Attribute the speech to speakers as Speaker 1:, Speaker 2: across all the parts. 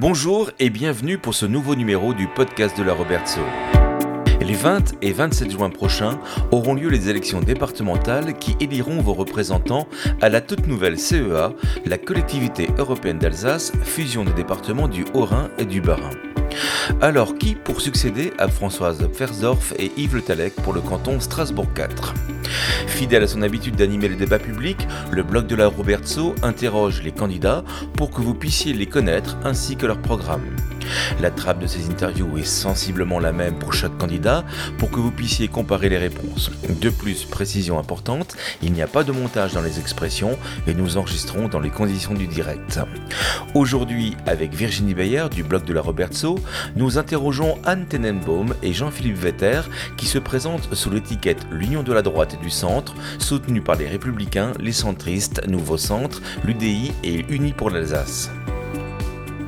Speaker 1: Bonjour et bienvenue pour ce nouveau numéro du podcast de la Robertso. Les 20 et 27 juin prochains auront lieu les élections départementales qui éliront vos représentants à la toute nouvelle CEA, la collectivité européenne d'Alsace, fusion des départements du Haut-Rhin et du Bas-Rhin. Alors, qui pour succéder à Françoise Fersdorf et Yves Le Talec pour le canton Strasbourg 4 Fidèle à son habitude d'animer les débats publics, le blog de la Robertso interroge les candidats pour que vous puissiez les connaître ainsi que leur programme. La trappe de ces interviews est sensiblement la même pour chaque candidat pour que vous puissiez comparer les réponses. De plus, précision importante, il n'y a pas de montage dans les expressions et nous enregistrons dans les conditions du direct. Aujourd'hui, avec Virginie Bayer du blog de la Robertso, nous interrogeons Anne Tenenbaum et Jean-Philippe Vetter qui se présentent sous l'étiquette L'Union de la droite et du centre, soutenue par les Républicains, les centristes, Nouveau Centre, l'UDI et Unis pour l'Alsace.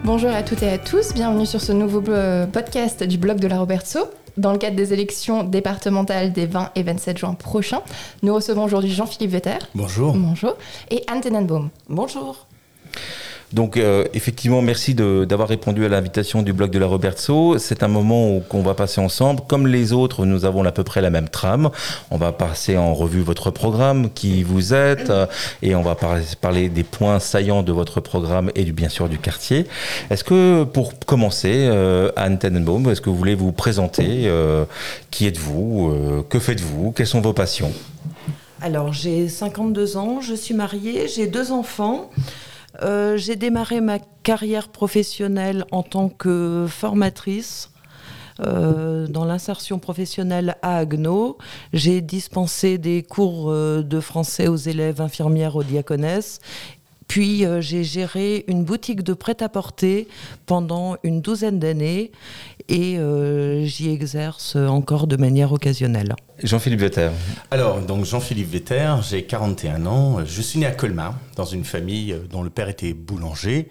Speaker 2: Bonjour à toutes et à tous, bienvenue sur ce nouveau euh, podcast du blog de la Robertso. Dans le cadre des élections départementales des 20 et 27 juin prochains, nous recevons aujourd'hui Jean-Philippe Vetter.
Speaker 3: Bonjour.
Speaker 2: Bonjour. Et Anne Tenenbaum.
Speaker 4: Bonjour.
Speaker 1: Donc euh, effectivement, merci d'avoir répondu à l'invitation du blog de la Robertso. C'est un moment qu'on va passer ensemble. Comme les autres, nous avons à peu près la même trame. On va passer en revue votre programme, qui vous êtes, euh, et on va parler des points saillants de votre programme et du, bien sûr du quartier. Est-ce que pour commencer, euh, Anne Tenenbaum, est-ce que vous voulez vous présenter euh, Qui êtes-vous Que faites-vous Quelles sont vos passions?
Speaker 4: Alors j'ai 52 ans, je suis mariée, j'ai deux enfants. Euh, j'ai démarré ma carrière professionnelle en tant que formatrice euh, dans l'insertion professionnelle à Agno. J'ai dispensé des cours euh, de français aux élèves infirmières aux diaconesses. Puis j'ai géré une boutique de prêt-à-porter pendant une douzaine d'années et euh, j'y exerce encore de manière occasionnelle.
Speaker 1: Jean-Philippe Vetter.
Speaker 3: Alors, donc Jean-Philippe Vetter, j'ai 41 ans. Je suis né à Colmar, dans une famille dont le père était boulanger,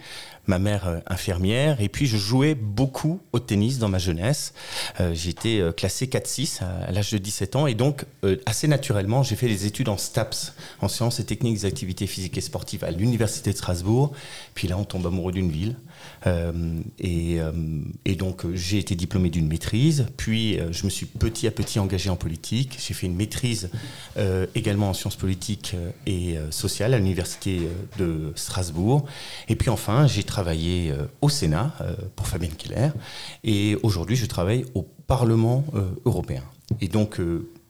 Speaker 3: ma mère euh, infirmière, et puis je jouais beaucoup au tennis dans ma jeunesse. Euh, J'étais euh, classé 4-6 à, l'âge de 17 ans, et donc assez naturellement, j'ai fait des études en STAPS, en sciences et techniques des activités physiques et sportives à l'université de Strasbourg. Puis là, on tombe amoureux d'une ville. Et, donc, j'ai été diplômé d'une maîtrise, puis je me suis petit à petit engagé en politique. J'ai fait une maîtrise également en sciences politiques et sociales à l'université de Strasbourg. Et puis enfin, j'ai travaillé euh, au Sénat euh, pour Fabienne Keller. Et aujourd'hui, je travaille au Parlement euh, européen. Et donc,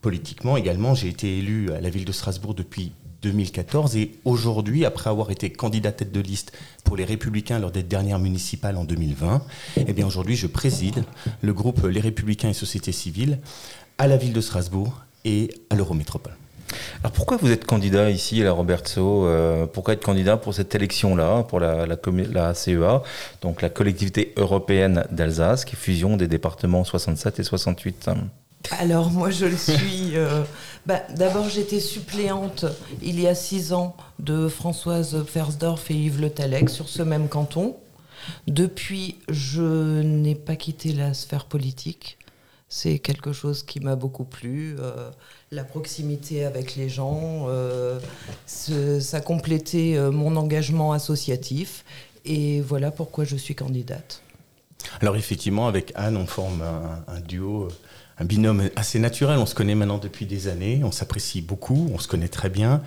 Speaker 3: politiquement également, j'ai été élu à la ville de Strasbourg depuis 2014 et aujourd'hui, après avoir été candidat tête de liste pour les Républicains lors des dernières municipales en 2020, eh bien aujourd'hui, je préside le groupe Les Républicains et Société Civile à la ville de Strasbourg et à l'Eurométropole.
Speaker 1: Alors pourquoi vous êtes candidat ici à la Robertso euh, Pourquoi être candidat pour cette élection-là, pour la, CEA, donc la collectivité européenne d'Alsace, qui fusion des départements 67 et 68
Speaker 4: Alors moi je le suis. euh, bah, D'abord j'étais suppléante il y a six ans de Françoise Fersdorf et Yves Le Talec sur ce même canton. Depuis je n'ai pas quitté la sphère politique. C'est quelque chose qui m'a beaucoup plu. euh, la proximité avec les gens, euh, ça complétait euh, mon engagement associatif. Et voilà pourquoi je suis candidate.
Speaker 3: Alors effectivement, avec Anne, on forme un, duo, un binôme assez naturel. On se connaît maintenant depuis des années, on s'apprécie beaucoup, on se connaît très bien.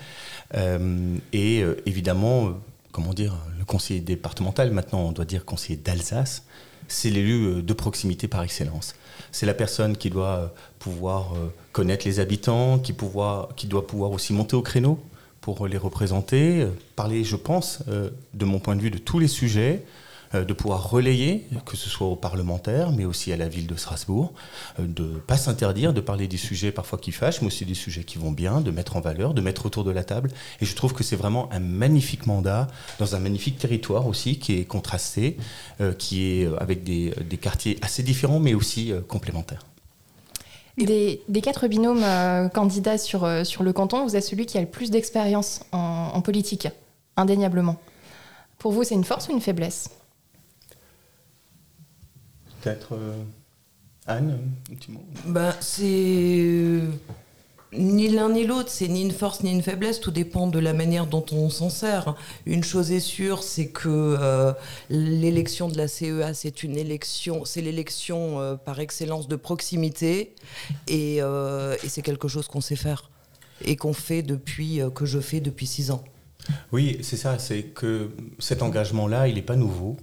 Speaker 3: Et évidemment, comment dire, le conseiller départemental, maintenant on doit dire conseiller d'Alsace, c'est l'élu euh, de proximité par excellence. C'est la personne qui doit euh, pouvoir euh, connaître les habitants, qui, pouvoir, qui doit pouvoir aussi monter au créneau pour les représenter, parler, je pense, de mon point de vue, de tous les sujets, de pouvoir relayer, que ce soit aux parlementaires, mais aussi à la ville de Strasbourg, euh, de ne pas s'interdire de parler des sujets parfois qui fâchent, mais aussi des sujets qui vont bien, de mettre en valeur, de mettre autour de la table. Et je trouve que c'est vraiment un magnifique mandat dans un magnifique territoire aussi qui est contrasté, euh, qui est euh, avec des, quartiers assez différents, mais aussi euh, complémentaires.
Speaker 2: Des, quatre binômes euh, candidats sur, euh, sur le canton, vous êtes celui qui a le plus d'expérience en, en politique, indéniablement. Pour vous, c'est une force ou une faiblesse?
Speaker 3: Peut-être euh, Anne, un petit mot
Speaker 4: Ben, c'est Ni l'un ni l'autre, c'est ni une force ni une faiblesse, tout dépend de la manière dont on s'en sert. Une chose est sûre, c'est que euh, l'élection de la CEA, c'est une élection, c'est l'élection euh, par excellence de proximité, et, euh, et c'est quelque chose qu'on sait faire et qu'on fait depuis que je fais depuis six ans.
Speaker 3: Oui, c'est ça, c'est que cet engagement-là, il n'est pas nouveau.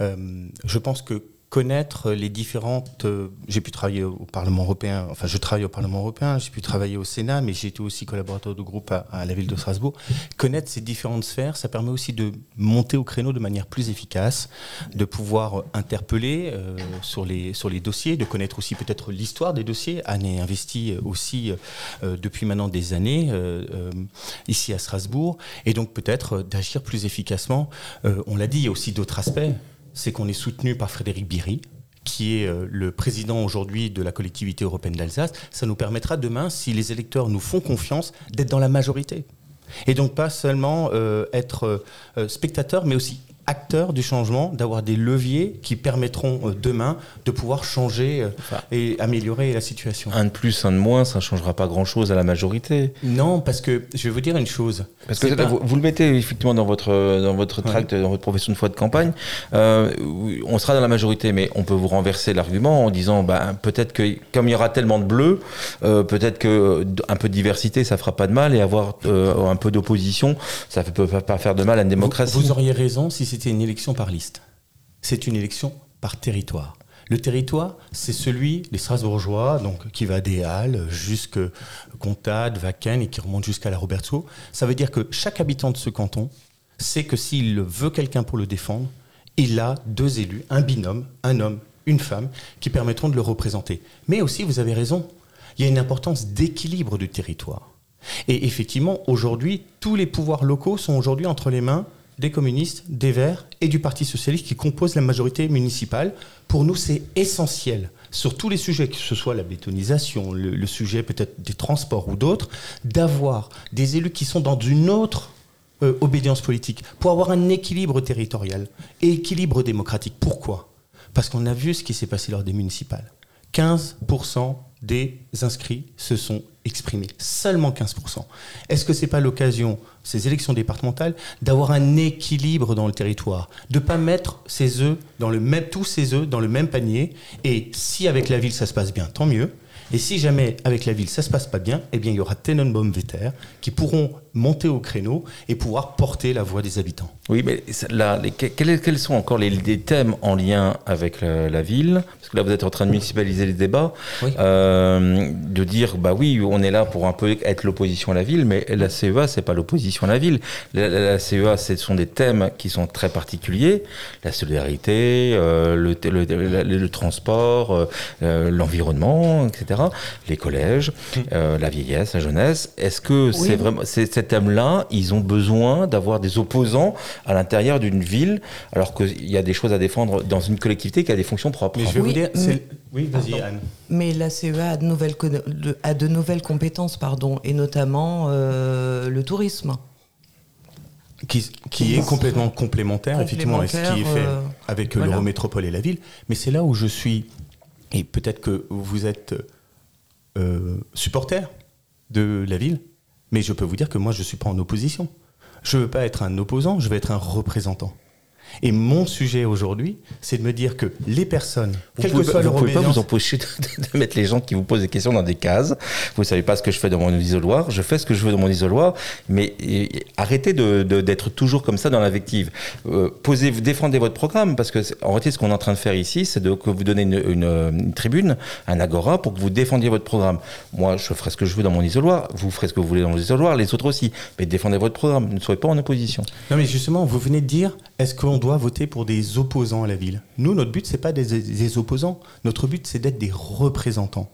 Speaker 3: je pense que connaître les différentes. Euh, j'ai pu travailler au Parlement européen, enfin je travaille au Parlement européen, j'ai pu travailler au Sénat, mais j'ai été aussi collaborateur de groupe à, la ville de Strasbourg. Connaître ces différentes sphères, ça permet aussi de monter au créneau de manière plus efficace, de pouvoir interpeller euh, sur, les, sur les dossiers, de connaître aussi peut-être l'histoire des dossiers. Anne est investie aussi euh, depuis maintenant des années ici à Strasbourg, et donc peut-être d'agir plus efficacement. on l'a dit, il y a aussi d'autres aspects c'est qu'on est soutenu par Frédéric Biry, qui est euh, le président aujourd'hui de la collectivité européenne d'Alsace. Ça nous permettra demain, si les électeurs nous font confiance, d'être dans la majorité. Et donc pas seulement euh, être euh, spectateur, mais aussi acteurs du changement, d'avoir des leviers qui permettront euh, demain de pouvoir changer euh, et améliorer la situation.
Speaker 1: Un de plus, un de moins, ça ne changera pas grand-chose à la majorité.
Speaker 3: Non, parce que je vais vous dire une chose.
Speaker 1: Parce que vous, le mettez effectivement dans votre, dans votre tract, dans votre profession de foi de campagne. Euh, on sera dans la majorité, mais on peut vous renverser l'argument en disant bah, peut-être que comme il y aura tellement de bleus, peut-être qu'un peu de diversité, ça fera pas de mal et avoir un peu d'opposition, ça ne peut pas faire de mal à une démocratie.
Speaker 3: Vous, vous auriez raison si c'était une élection par liste. C'est une élection par territoire. Le territoire, c'est celui des Strasbourgeois, donc qui va des Halles jusqu'à Comtade, Vaken et qui remonte jusqu'à la Roberto. Ça veut dire que chaque habitant de ce canton sait que s'il veut quelqu'un pour le défendre, il a deux élus, un binôme, un homme, une femme, qui permettront de le représenter. Mais aussi, vous avez raison, il y a une importance d'équilibre du territoire. Et effectivement, aujourd'hui, tous les pouvoirs locaux sont aujourd'hui entre les mains des communistes, des Verts et du Parti socialiste qui composent la majorité municipale. Pour nous, c'est essentiel sur tous les sujets, que ce soit la bétonisation, le, sujet peut-être des transports ou d'autres, d'avoir des élus qui sont dans une autre euh, obédience politique pour avoir un équilibre territorial et équilibre démocratique. Pourquoi? Parce qu'on a vu ce qui s'est passé lors des municipales. 15% des inscrits se sont exprimés. Seulement 15%. Est-ce que ce n'est pas l'occasion, ces élections départementales, d'avoir un équilibre dans le territoire De ne pas mettre œufs dans le même, tous ses œufs dans le même panier? Et si avec la ville ça se passe bien, tant mieux. Et si jamais avec la ville ça se passe pas bien, eh bien il y aura Tenenbaum Vetter qui pourront monter au créneau et pouvoir porter la voix des habitants.
Speaker 1: Oui, mais là, quels, sont encore les, thèmes en lien avec la, ville? Parce que là, vous êtes en train de municipaliser les débats, euh, de dire, bah oui, on est là pour un peu être l'opposition à la ville, mais la CEA, c'est pas l'opposition à la ville. La, CEA, ce sont des thèmes qui sont très particuliers. La solidarité, euh, le, le, transport, euh, l'environnement, etc les collèges, mm. euh, la vieillesse, la jeunesse. Est-ce que c'est vraiment ces thèmes-là, ils ont besoin d'avoir des opposants à l'intérieur d'une ville, alors qu'il y a des choses à défendre dans une collectivité qui a des fonctions propres?
Speaker 3: Mais je vais vous dire, oui, vas-y Anne.
Speaker 4: Mais la CEA a de nouvelles, a de nouvelles compétences, pardon, et notamment euh, le tourisme.
Speaker 3: Qui, est complètement complémentaire, effectivement, à ce qui est fait euh, avec l'Eurométropole et la ville. Mais c'est là où je suis, et peut-être que vous êtes euh, supporter de la ville, mais je peux vous dire que moi, je ne suis pas en opposition. Je ne veux pas être un opposant, je veux être un représentant. Et mon sujet aujourd'hui, c'est de me dire que les personnes,
Speaker 1: vous que soit leur Vous ne pouvez pas vous empêcher de, mettre les gens qui vous posent des questions dans des cases. Vous ne savez pas ce que je fais dans mon isoloir. Je fais ce que je veux dans mon isoloir. Mais arrêtez d'être toujours comme ça dans l'invective. Euh, posez, défendez votre programme. Parce que, en réalité, ce qu'on est en train de faire ici, c'est de que vous donnez une, une, tribune, un agora, pour que vous défendiez votre programme. Moi, je ferai ce que je veux dans mon isoloir. Vous ferez ce que vous voulez dans vos isoloirs. Les autres aussi. Mais défendez votre programme. Ne soyez pas en opposition.
Speaker 3: Non, mais justement, vous venez de dire, est-ce qu'on doit voter pour des opposants à la ville? Nous, notre but, c'est pas des, des, opposants. Notre but, c'est d'être des représentants.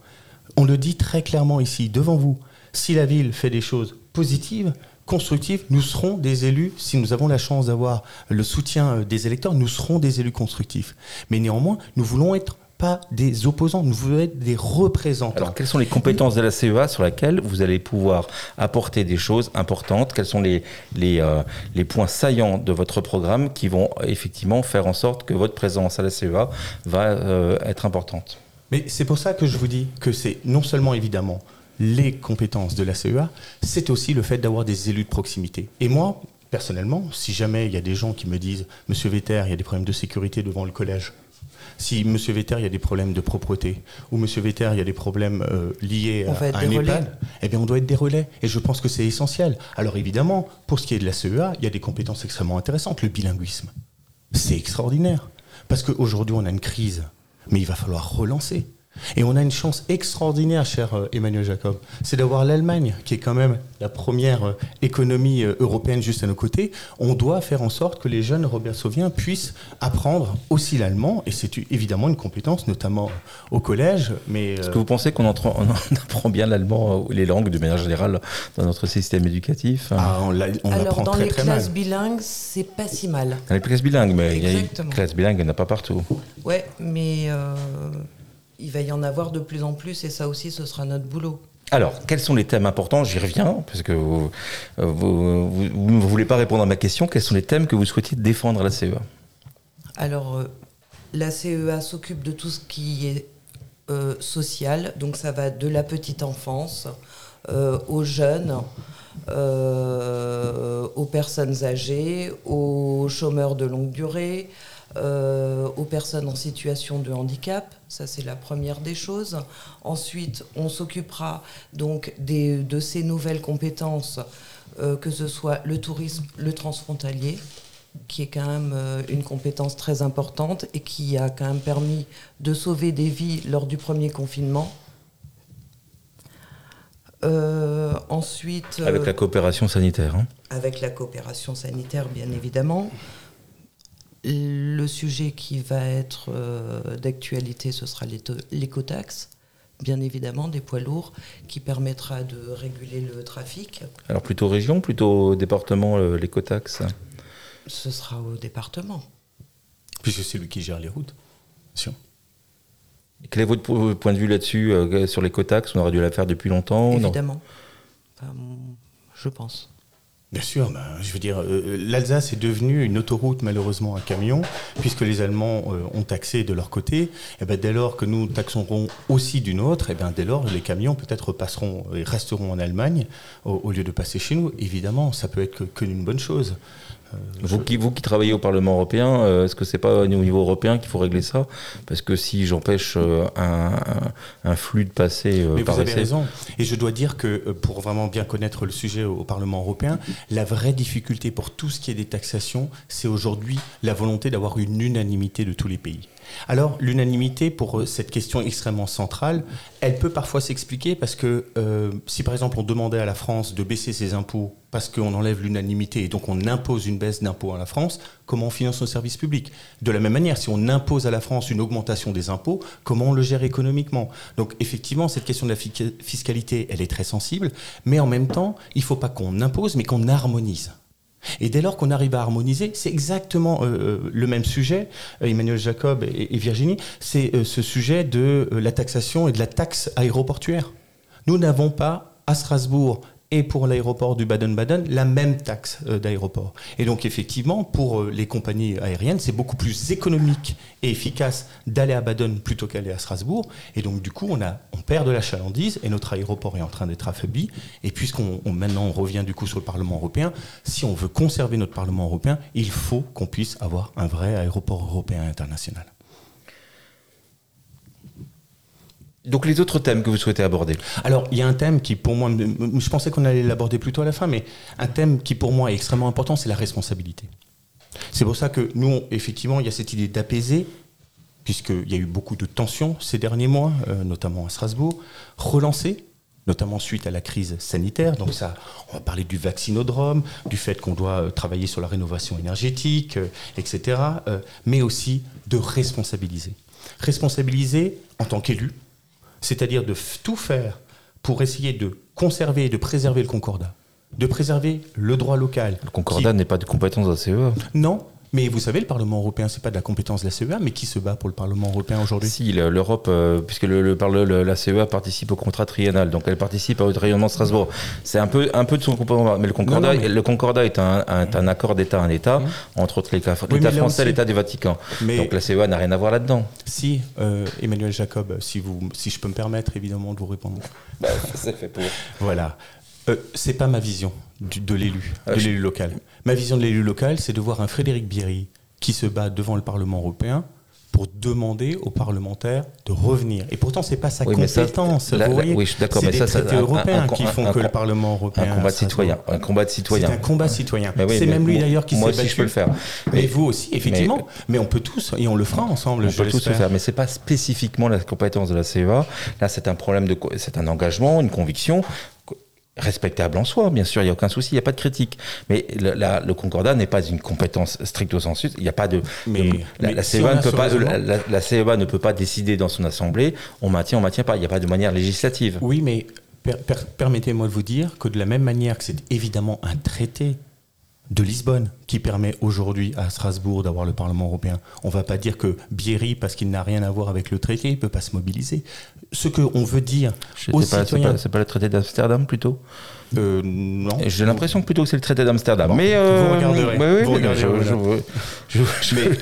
Speaker 3: On le dit très clairement ici, devant vous. Si la ville fait des choses positives, constructives, nous serons des élus, si nous avons la chance d'avoir le soutien des électeurs, nous serons des élus constructifs. Mais néanmoins, nous voulons être pas des opposants, nous voulons être des représentants.
Speaker 1: Alors, quelles sont les compétences de la CEA sur lesquelles vous allez pouvoir apporter des choses importantes? Quels sont les, les, euh, les points saillants de votre programme qui vont effectivement faire en sorte que votre présence à la CEA va euh, être importante?
Speaker 3: Mais c'est pour ça que je vous dis que c'est non seulement évidemment les compétences de la CEA, c'est aussi le fait d'avoir des élus de proximité. Et moi, personnellement, si jamais il y a des gens qui me disent, Monsieur Vetter, il y a des problèmes de sécurité devant le collège, si Monsieur Vetter, il y a des problèmes de propreté, ou Monsieur Vetter, il y a des problèmes euh, liés
Speaker 4: On
Speaker 3: à, un. EHPAD, eh bien, on doit être des relais. Et je pense que c'est essentiel. Alors évidemment, pour ce qui est de la CEA, il y a des compétences extrêmement intéressantes. Le bilinguisme, c'est extraordinaire. Parce qu'aujourd'hui, on a une crise, mais il va falloir relancer. Et on a une chance extraordinaire, cher euh, Emmanuel Jacob, c'est d'avoir l'Allemagne, qui est quand même la première euh, économie euh, européenne juste à nos côtés. On doit faire en sorte que les jeunes robertsoviens puissent apprendre aussi l'allemand, et c'est évidemment une compétence, notamment au collège. Mais
Speaker 1: Est-ce
Speaker 3: euh,
Speaker 1: que vous pensez qu'on entre- on apprend bien l'allemand ou les langues de manière générale dans notre système éducatif hein?
Speaker 3: Ah, on on
Speaker 4: Alors,
Speaker 3: apprend
Speaker 4: dans
Speaker 3: très
Speaker 4: les
Speaker 3: très mal.
Speaker 4: classes bilingues, c'est pas si mal.
Speaker 1: Dans les classes bilingues, mais il y a il n'y en a pas partout.
Speaker 4: Ouais, mais euh, il va y en avoir de plus en plus et ça aussi, ce sera notre boulot.
Speaker 1: Alors, quels sont les thèmes importants? J'y reviens, parce que vous vous, vous- vous ne voulez pas répondre à ma question. Quels sont les thèmes que vous souhaitiez défendre à la CEA
Speaker 4: Alors, euh, la CEA s'occupe de tout ce qui est euh, social, donc ça va de la petite enfance euh, aux jeunes, euh, aux personnes âgées, aux chômeurs de longue durée, euh, aux personnes en situation de handicap. Ça, c'est la première des choses. Ensuite, on s'occupera donc des- de ces nouvelles compétences, euh, que ce soit le tourisme, le transfrontalier, qui est quand même euh, une compétence très importante et qui a quand même permis de sauver des vies lors du premier confinement. Euh, ensuite,
Speaker 1: Avec la coopération sanitaire. hein.
Speaker 4: avec la coopération sanitaire, bien évidemment. Le sujet qui va être euh, d'actualité, ce sera l'écotaxe, bien évidemment, des poids lourds, qui permettra de réguler le trafic.
Speaker 1: Alors, plutôt région, plutôt département, euh, l'écotaxe
Speaker 4: Ce sera au département.
Speaker 3: Puisque c'est lui qui gère les routes. Bien sûr.
Speaker 1: Quel est votre po- point de vue là-dessus euh, sur l'écotaxe? On aurait dû la faire depuis longtemps non?
Speaker 4: Évidemment. Enfin, je pense.
Speaker 3: Bien sûr, ben, je veux dire, euh, l'Alsace est devenue une autoroute malheureusement à camion, puisque les Allemands euh, ont taxé de leur côté. Et ben, dès lors que nous taxerons aussi d'une autre, et ben, dès lors les camions peut-être passeront et resteront en Allemagne au, lieu de passer chez nous. Évidemment, ça peut être que, bonne chose. Euh,
Speaker 1: Vous qui, vous qui travaillez au Parlement européen, euh, est-ce que c'est pas au niveau européen qu'il faut régler ça? Parce que si j'empêche euh, un, un- un flux de passer euh,
Speaker 3: Mais
Speaker 1: par
Speaker 3: vous avez raison. Et je dois dire que pour vraiment bien connaître le sujet au, au Parlement européen, la vraie difficulté pour tout ce qui est des taxations, c'est aujourd'hui la volonté d'avoir une unanimité de tous les pays. Alors, l'unanimité pour euh, cette question extrêmement centrale, elle peut parfois s'expliquer parce que euh, si par exemple on demandait à la France de baisser ses impôts parce qu'on enlève l'unanimité et donc on impose une baisse d'impôts à la France, comment on finance nos services publics? De la même manière, si on impose à la France une augmentation des impôts, comment on le gère économiquement? Donc effectivement, cette question de la fi- fiscalité, elle est très sensible, mais en même temps, il ne faut pas qu'on impose, mais qu'on harmonise. Et dès lors qu'on arrive à harmoniser, c'est exactement euh, le même sujet, euh, Emmanuel Jacob et, Virginie, c'est euh, ce sujet de euh, la taxation et de la taxe aéroportuaire. Nous n'avons pas à Strasbourg et pour l'aéroport du Baden-Baden la même taxe euh, d'aéroport. Et donc effectivement, pour euh, les compagnies aériennes, c'est beaucoup plus économique et efficace d'aller à Baden plutôt qu'aller à Strasbourg. Et donc du coup, on, a, on perd de la chalandise et notre aéroport est en train d'être affaibli. Et puisqu'on on- maintenant on revient du coup sur le Parlement européen, si on veut conserver notre Parlement européen, il faut qu'on puisse avoir un vrai aéroport européen international.
Speaker 1: Donc les autres thèmes que vous souhaitez aborder
Speaker 3: Alors, il y a un thème qui, pour moi, je pensais qu'on allait l'aborder plutôt à la fin, mais un thème qui, pour moi, est extrêmement important, c'est la responsabilité. C'est pour ça que nous, effectivement, il y a cette idée d'apaiser, puisqu'il y a eu beaucoup de tensions ces derniers mois, euh, notamment à Strasbourg, relancer notamment suite à la crise sanitaire. Donc ça, on va parler du vaccinodrome, du fait qu'on doit euh, travailler sur la rénovation énergétique, euh, etc., mais aussi de responsabiliser. Responsabiliser en tant qu'élu, c'est-à-dire de tout faire pour essayer de conserver et de préserver le concordat, de préserver le droit local.
Speaker 1: Le concordat n'est pas de compétence de la CEA.
Speaker 3: Non, Mais vous savez, le Parlement européen, c'est pas de la compétence de la CEA, mais qui se bat pour le Parlement européen aujourd'hui?
Speaker 1: Si, l'Europe, euh, puisque le, le, la CEA participe au contrat triennal, donc elle participe au rayonnement de Strasbourg. C'est un peu, un peu de son comportement. Mais le Concordat, Le Concordat est un, un, accord d'État à État, mmh. entre autres l'État français et l'État du Vatican. donc la CEA n'a rien à voir là-dedans.
Speaker 3: Si, euh, Emmanuel Jacob, si, vous, si je peux me permettre évidemment de vous répondre.
Speaker 1: Bah, c'est fait pour.
Speaker 3: Voilà. Euh, c'est pas ma vision de l'élu, de l'élu ah, local. Ma vision de l'élu local, c'est de voir un Frédéric Bierry qui se bat devant le Parlement européen pour demander aux parlementaires de revenir. Et pourtant, c'est pas sa compétence. vous voyez,
Speaker 1: oui, je suis d'accord, mais
Speaker 3: ça, c'est européens qui font que le Parlement européen.
Speaker 1: Un combat de citoyen. Un combat de citoyen.
Speaker 3: C'est un combat citoyen. c'est même lui d'ailleurs qui s'est battu.
Speaker 1: Moi aussi, je peux le faire.
Speaker 3: Mais, vous aussi, effectivement. Mais, on peut tous, et on le fera ensemble.
Speaker 1: On peut tous le faire, mais c'est pas spécifiquement la compétence de la CEA. Là, c'est un problème de, c'est un engagement, une conviction respectable en soi, bien sûr, il n'y a aucun souci, il n'y a pas de critique. Mais le, le concordat n'est pas une compétence stricto sensu. Il n'y a pas de. Mais, la, CEA ne peut pas, la, CEA ne peut pas décider dans son assemblée. On maintient, on maintient pas. Il n'y a pas de manière législative.
Speaker 3: Oui, mais permettez-moi de vous dire que de la même manière que c'est évidemment un traité de Lisbonne qui permet aujourd'hui à Strasbourg d'avoir le Parlement européen. On ne va pas dire que Bierry, parce qu'il n'a rien à voir avec le traité, il ne peut pas se mobiliser. Ce qu'on veut dire aux citoyens...
Speaker 1: C'est pas, le traité d'Amsterdam plutôt
Speaker 3: euh, non.
Speaker 1: J'ai l'impression que plutôt que c'est le traité d'Amsterdam. mais
Speaker 3: euh, vous regarderez. Oui, oui,
Speaker 1: je,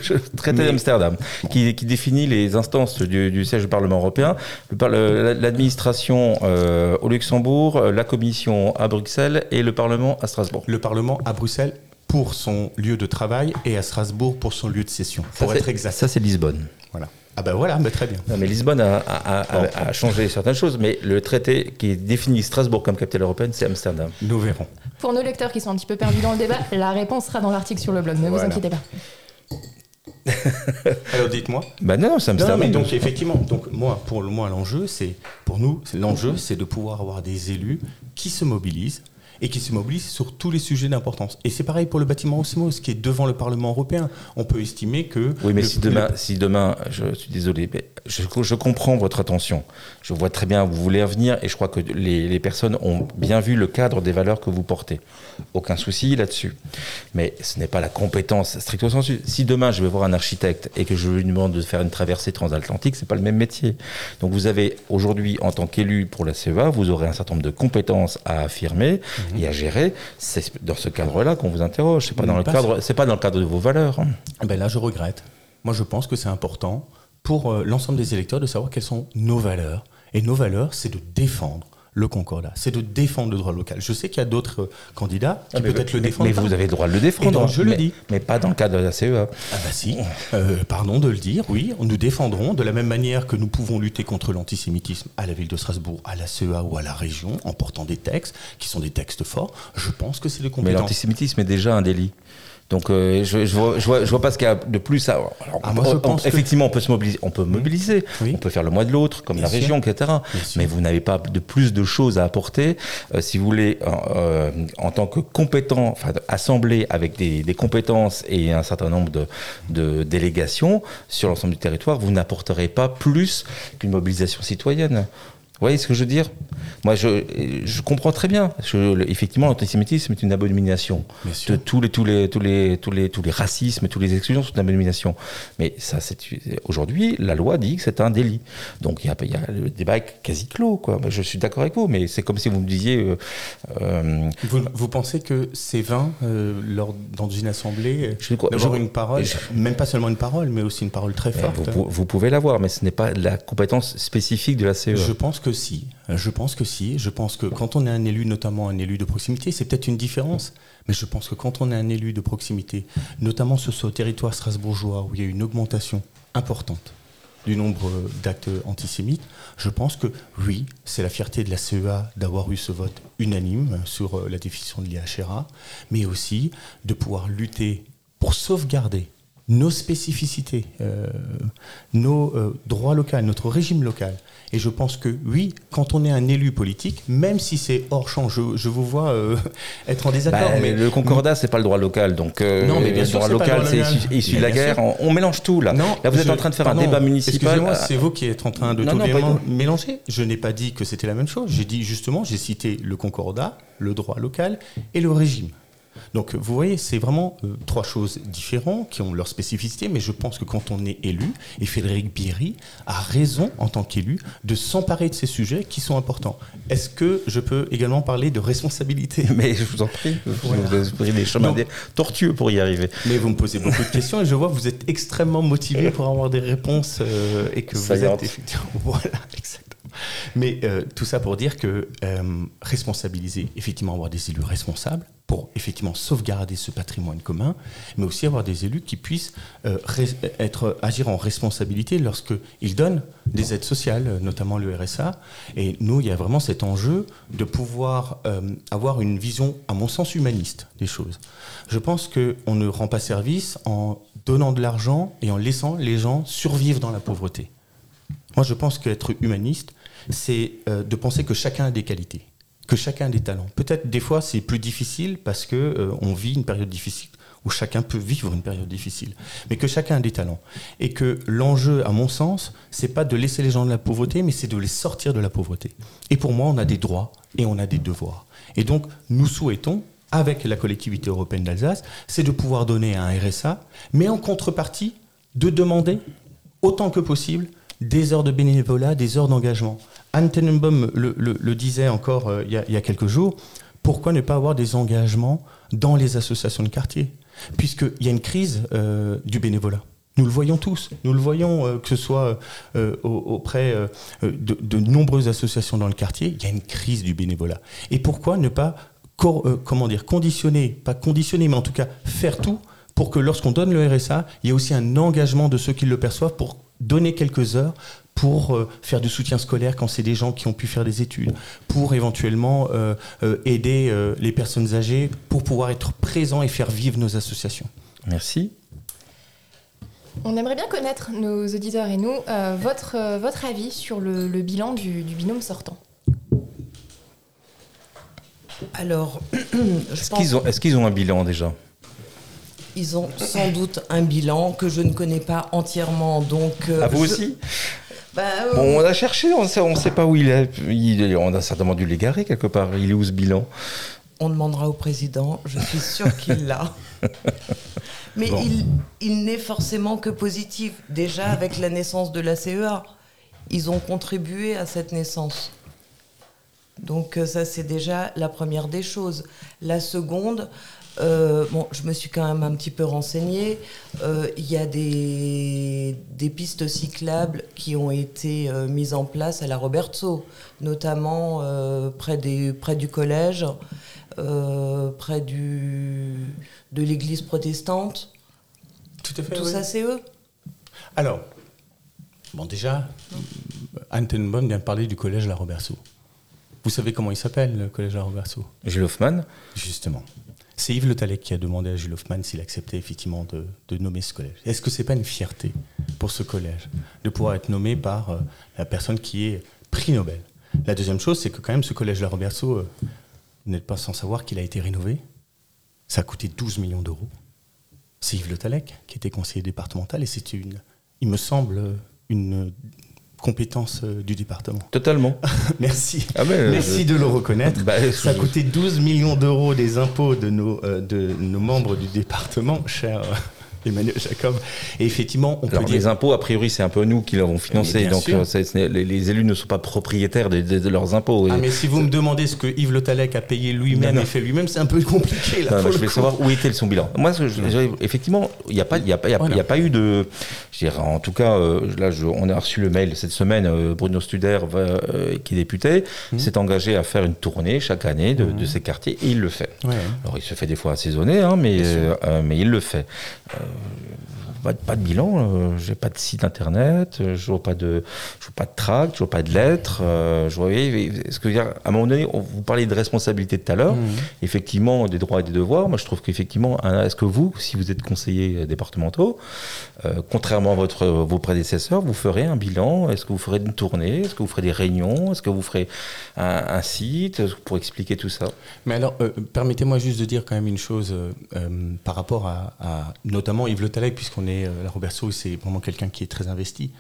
Speaker 1: je, traité d'Amsterdam qui, qui, définit les instances du, siège du Parlement européen. L'administration euh, au Luxembourg, la Commission à Bruxelles et le Parlement à Strasbourg.
Speaker 3: Le Parlement à Bruxelles pour son lieu de travail et à Strasbourg pour son lieu de session. Pour être exact.
Speaker 1: Ça c'est Lisbonne.
Speaker 3: Voilà. Ah ben voilà, mais très bien.
Speaker 1: Non, mais Lisbonne a, changé certaines choses, mais le traité qui définit Strasbourg comme capitale européenne, c'est Amsterdam.
Speaker 3: Nous verrons.
Speaker 2: Pour nos lecteurs qui sont un petit peu perdus dans le débat, la réponse sera dans l'article sur le blog, ne vous inquiétez pas.
Speaker 3: Alors dites-moi.
Speaker 1: Ben non, ça me
Speaker 3: mais donc effectivement, donc moi pour moi l'enjeu c'est pour nous l'enjeu c'est de pouvoir avoir des élus qui se mobilisent et qui se mobilise sur tous les sujets d'importance. Et c'est pareil pour le bâtiment Osmos, qui est devant le Parlement européen. On peut estimer que...
Speaker 1: Oui, mais si, demain, si demain, je suis désolé, mais je, je, comprends votre attention. Je vois très bien, vous voulez venir, et je crois que les, les, personnes ont bien vu le cadre des valeurs que vous portez. Aucun souci là-dessus. Mais ce n'est pas la compétence stricto sensu. Si demain, je vais voir un architecte et que je lui demande de faire une traversée transatlantique, c'est pas le même métier. Donc vous avez aujourd'hui, en tant qu'élu pour la CEA, vous aurez un certain nombre de compétences à affirmer et à gérer. C'est dans ce cadre-là qu'on vous interroge. C'est pas dans le cadre, c'est pas dans le cadre de vos valeurs.
Speaker 3: Eh ben là, je regrette. Moi, je pense que c'est important pour euh, l'ensemble des électeurs de savoir quelles sont nos valeurs. Et nos valeurs, c'est de défendre le Concordat, c'est de défendre le droit local. Je sais qu'il y a d'autres euh, candidats qui ah, peut-être le défendent.
Speaker 1: Mais vous avez le droit de le défendre.
Speaker 3: je le dis.
Speaker 1: Mais pas dans le cadre de la CEA.
Speaker 3: Ah bah si, euh, pardon de le dire, oui, nous défendrons de la même manière que nous pouvons lutter contre l'antisémitisme à la ville de Strasbourg, à la CEA ou à la région, en portant des textes qui sont des textes forts. Je pense que c'est le compétences.
Speaker 1: Mais l'antisémitisme est déjà un délit. Donc euh, je, je, vois, je, vois, je, vois, pas ce qu'il y a de plus. À...
Speaker 3: Ah, moi, je pense
Speaker 1: effectivement, on peut se mobiliser. On peut mobiliser. On peut faire le mois de l'autre, comme la région, etc. Mais vous n'avez pas de plus de choses à apporter. Euh, si vous voulez, euh, en tant que compétent, enfin, assemblé avec des, des, compétences et un certain nombre de, de délégations sur l'ensemble du territoire, vous n'apporterez pas plus qu'une mobilisation citoyenne. Vous voyez ce que je veux dire? Moi, je, je comprends très bien. Je, effectivement, l'antisémitisme est une abomination. De tous les, tous les, tous les, tous les, tous les racismes, tous les exclusions sont une abomination. Mais ça, c'est aujourd'hui, la loi dit que c'est un délit. Donc il y a, y a, le débat est quasi clos. Quoi. Je suis d'accord avec vous, mais c'est comme si vous me disiez. Euh,
Speaker 3: euh vous, vous, pensez que c'est vain euh, lors, dans une assemblée d'avoir une parole, même pas seulement une parole, mais aussi une parole très forte.
Speaker 1: Vous, vous pouvez l'avoir, mais ce n'est pas la compétence spécifique de la CE.
Speaker 3: Je pense que que si. Je pense que si. Je pense que quand on est un élu, notamment un élu de proximité, c'est peut-être une différence. Mais je pense que quand on est un élu de proximité, notamment sur ce territoire strasbourgeois où il y a une augmentation importante du nombre d'actes antisémites, je pense que oui, c'est la fierté de la CEA d'avoir eu ce vote unanime sur euh, la définition de l'IHRA, mais aussi de pouvoir lutter pour sauvegarder nos spécificités, euh, nos euh, droits locaux, notre régime local. Et je pense que oui, quand on est un élu politique, même si c'est hors champ, je, vous vois euh, être en désaccord.
Speaker 1: Bah, mais le concordat, c'est pas le droit local, donc
Speaker 3: non, mais bien
Speaker 1: le droit local, c'est issu, de la guerre. On, mélange tout là.
Speaker 3: Non,
Speaker 1: là, vous êtes en train de faire un débat municipal.
Speaker 3: Excusez-moi, c'est vous qui êtes en train de tout mélanger. Je n'ai pas dit que c'était la même chose. J'ai dit justement, j'ai cité le concordat, le droit local et le régime. Donc vous voyez, c'est vraiment euh, trois choses différentes qui ont leur spécificité, mais je pense que quand on est élu, et Frédéric Bierry a raison en tant qu'élu de s'emparer de ces sujets qui sont importants. Est-ce que je peux également parler de responsabilité?
Speaker 1: Mais je vous en prie, vous pris des chemins tortueux pour y arriver.
Speaker 3: Mais vous me posez beaucoup de questions et je vois que vous êtes extrêmement motivé pour avoir des réponses euh, et que vous êtes effectivement... Voilà, exactement. Mais euh, tout ça pour dire que euh, responsabiliser, effectivement avoir des élus responsables pour effectivement sauvegarder ce patrimoine commun, mais aussi avoir des élus qui puissent euh, être, agir en responsabilité lorsqu'ils donnent des aides sociales, notamment le RSA. Et nous, il y a vraiment cet enjeu de pouvoir avoir une vision, à mon sens, humaniste des choses. Je pense qu'on ne rend pas service en donnant de l'argent et en laissant les gens survivre dans la pauvreté. Moi, je pense qu'être humaniste, c'est euh, de penser que chacun a des qualités, que chacun a des talents. Peut-être des fois c'est plus difficile parce que euh, on vit une période difficile où chacun peut vivre une période difficile, mais que chacun a des talents et que l'enjeu, à mon sens, c'est pas de laisser les gens de la pauvreté, mais c'est de les sortir de la pauvreté. Et pour moi, on a des droits et on a des devoirs. Et donc, nous souhaitons avec la collectivité européenne d'Alsace, c'est de pouvoir donner un RSA, mais en contrepartie, de demander autant que possible des heures de bénévolat, des heures d'engagement. Anne le, disait encore euh, il, y a, quelques jours, pourquoi ne pas avoir des engagements dans les associations de quartier? Puisqu'il y a une crise euh, du bénévolat. Nous le voyons tous. Nous le voyons euh, que ce soit auprès de, de, nombreuses associations dans le quartier. Il y a une crise du bénévolat. Et pourquoi ne pas, comment dire, conditionner, pas conditionner, mais en tout cas faire tout pour que lorsqu'on donne le RSA, il y ait aussi un engagement de ceux qui le perçoivent pour donner quelques heures pour euh, faire du soutien scolaire quand c'est des gens qui ont pu faire des études, pour éventuellement euh, euh, aider les personnes âgées, pour pouvoir être présent et faire vivre nos associations.
Speaker 1: Merci.
Speaker 2: On aimerait bien connaître, nos auditeurs et nous, votre, votre avis sur le, bilan du, binôme sortant.
Speaker 4: Alors,
Speaker 1: est-ce qu'ils ont un bilan déjà?
Speaker 4: Ils ont sans doute un bilan que je ne connais pas entièrement. Donc,
Speaker 1: euh, ah, vous aussi bah, euh, On a cherché, on ne sait, pas où il est. il On a certainement dû l'égarer quelque part. Il est où ce bilan?
Speaker 4: On demandera au président. Je suis sûr qu'il l'a. Mais il, il n'est forcément que positif. Déjà, avec la naissance de la CEA, ils ont contribué à cette naissance. Donc euh, ça, c'est déjà la première des choses. La seconde, euh, bon, je me suis quand même un petit peu renseignée. Euh, il y a des, pistes cyclables qui ont été euh, mises en place à la Roberto, notamment près, des, près du collège, près du, de l'église protestante.
Speaker 3: Tout à fait.
Speaker 4: Tout ça, c'est eux.
Speaker 3: Alors, bon, déjà, Anne Tenenbaum vient de parler du collège La Roberto. Vous savez comment il s'appelle, le collège La Roberto?
Speaker 1: Gilles Hoffman.
Speaker 3: Justement. C'est Yves Le Talec qui a demandé à Jules Hoffman s'il acceptait effectivement de, nommer ce collège. Est-ce que c'est pas une fierté pour ce collège de pouvoir être nommé par euh, la personne qui est prix Nobel? La deuxième chose, c'est que quand même ce collège La Roberto, euh, vous n'êtes pas sans savoir qu'il a été rénové. Ça a coûté 12 millions d'euros. C'est Yves Le Talec qui était conseiller départemental et c'est une, il me semble, une compétences euh, du département.
Speaker 1: Totalement.
Speaker 3: Merci. Ah Merci de le reconnaître. Bah, ça a coûté 12 millions d'euros des impôts de nos, euh, de nos membres du département, cher Emmanuel Jacob. Et effectivement, on
Speaker 1: peut
Speaker 3: dire...
Speaker 1: Les impôts, a priori, c'est un peu nous qui l'avons financé. Donc, euh, les, élus ne sont pas propriétaires de, leurs impôts.
Speaker 3: Ah, mais si vous me demandez ce que Yves Le Talec a payé lui-même et fait lui-même, c'est un peu compliqué. Là,
Speaker 1: je voulais savoir où était son bilan. Moi, effectivement, il n'y a, pas, y a, a, pas eu de. Je dirais, en tout cas, euh, là, on a reçu le mail cette semaine. Euh, Bruno Studer, qui est député, mmh. s'est engagé à faire une tournée chaque année de, mmh. ces quartiers et il le fait. Alors, il se fait des fois assaisonner, hein, mais, mais il le fait pas, de bilan, euh, j'ai pas de site internet, euh, je vois pas de, je vois pas de tract, je vois pas de lettres. Euh, je voyais, ce que à un moment donné, vous parliez de responsabilité tout à l'heure, mmh. effectivement des droits et des devoirs. Moi, je trouve qu'effectivement, est-ce que vous, si vous êtes conseiller départementaux, contrairement à votre, vos prédécesseurs, vous ferez un bilan? Est-ce que vous ferez une tournée? Est-ce que vous ferez des réunions? Est-ce que vous ferez un, site pour expliquer tout ça?
Speaker 3: Mais alors, permettez-moi juste de dire quand même une chose par rapport à, à notamment Yves Le puisqu'on est euh, la Roberto, c'est vraiment quelqu'un qui est très investi.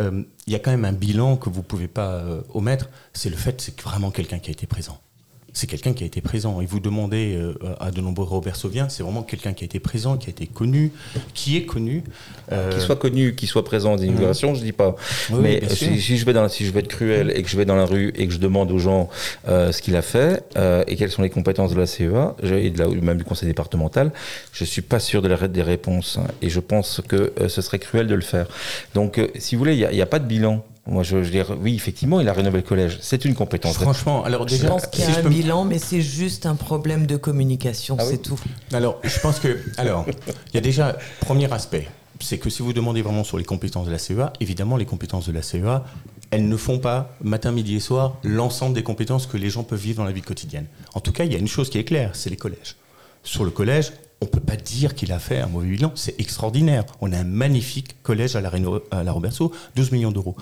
Speaker 3: Euh, il y a quand même un bilan que vous ne pouvez pas euh, omettre, c'est le fait c'est vraiment quelqu'un qui a été présent. C'est quelqu'un qui a été présent. Et vous demandez euh, à de nombreux Robert Sauviens, c'est vraiment quelqu'un qui a été présent, qui a été connu, qui est connu.
Speaker 1: Euh, qu'il soit connu, qu'il soit présent dans l'immigration, je je dis pas. Mais si, je vais dans, si je vais être cruel et que je vais dans la rue et que je demande aux gens euh, ce qu'il a fait et quelles sont les compétences de la CEA et de la, même du conseil départemental, je suis pas sûr de la des réponses. Et je pense que ce serait cruel de le faire. Donc, si vous voulez, il n'y a, a, pas de bilan. Moi, je, veux dire, oui, effectivement, il a rénové le collège. C'est une compétence.
Speaker 4: Franchement, alors déjà, je pense qu'il y a un bilan, mais c'est juste un problème de communication, ah c'est tout.
Speaker 3: Alors, je pense que, alors, il y a déjà premier aspect, c'est que si vous demandez vraiment sur les compétences de la CEA, évidemment, les compétences de la CEA, elles ne font pas matin, midi et soir l'ensemble des compétences que les gens peuvent vivre dans la vie quotidienne. En tout cas, il y a une chose qui est claire, c'est les collèges. Sur le collège, on ne peut pas dire qu'il a fait un mauvais bilan. C'est extraordinaire. On a un magnifique collège à la, à la Roberto, 12 millions d'euros.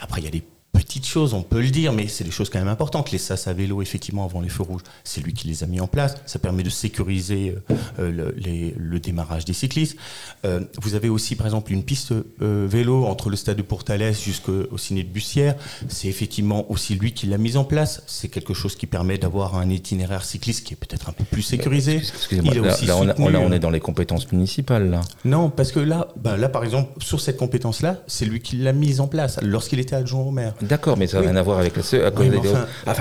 Speaker 3: Après, il y a des petites choses, on peut le dire, mais c'est des choses quand même importantes. Les sas à vélo, effectivement, avant les feux rouges, c'est lui qui les a mis en place. Ça permet de sécuriser euh, le, le, démarrage des cyclistes. Euh, vous avez aussi, par exemple, une piste euh, vélo entre le stade de Portales jusqu'au ciné de Bussière. C'est effectivement aussi lui qui l'a mise en place. C'est quelque chose qui permet d'avoir un itinéraire cycliste qui est peut-être un peu plus sécurisé.
Speaker 1: Excusez-moi, là, on, est dans les compétences municipales. Là.
Speaker 3: Non, parce que là, bah, là, par exemple, sur cette compétence-là, c'est lui qui l'a mise en place lorsqu'il était adjoint au maire.
Speaker 1: D'accord, mais ça n'a rien à voir avec la CE.